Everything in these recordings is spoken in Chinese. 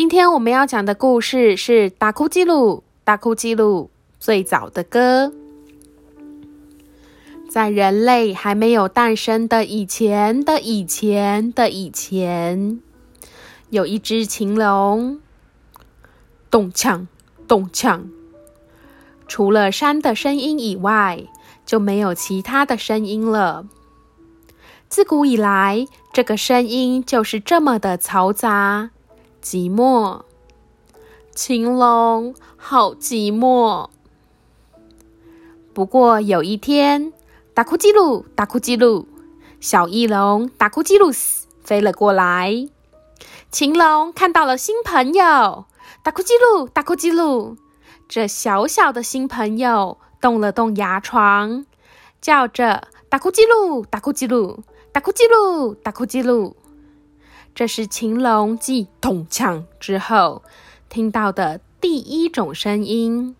今天我们要讲的故事是《达库基鲁》，达库基鲁最早的歌，在人类还没有诞生的以前的以前的以前，有一只禽龙，咚锵咚锵，除了山的声音以外，就没有其他的声音了。自古以来，这个声音就是这么的嘈杂、寂寞。青龙好寂寞。不过有一天，达库基鲁，达库基鲁，小翼龙达库基鲁飞了过来。青龙看到了新朋友，达库基鲁，达库基鲁。这小小的新朋友动了动牙床，叫着：“达库基鲁，达库基鲁。”打哭记录，打哭记录，这是秦龙继铜枪之后听到的第一种声音。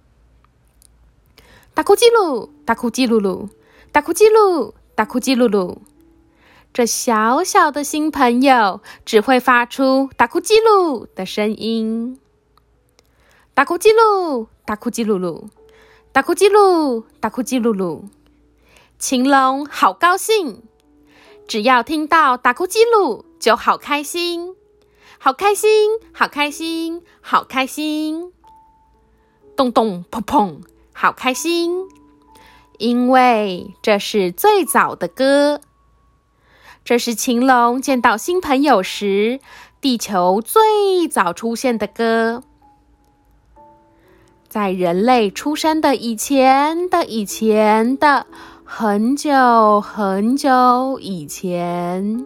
打哭叽噜，打哭叽噜噜，打哭叽噜，打哭叽噜噜。这小小的新朋友只会发出打哭叽噜的声音。打哭叽噜，打哭叽噜噜，打哭叽噜，打哭叽噜噜。秦龙好高兴。只要听到打哭记录，就好开心，好开心，好开心，好开心！咚咚砰砰，好开心！因为这是最早的歌，这是晴龙见到新朋友时，地球最早出现的歌，在人类出生的以前的以前的。很久很久以前，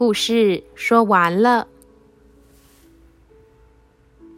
故事说完了。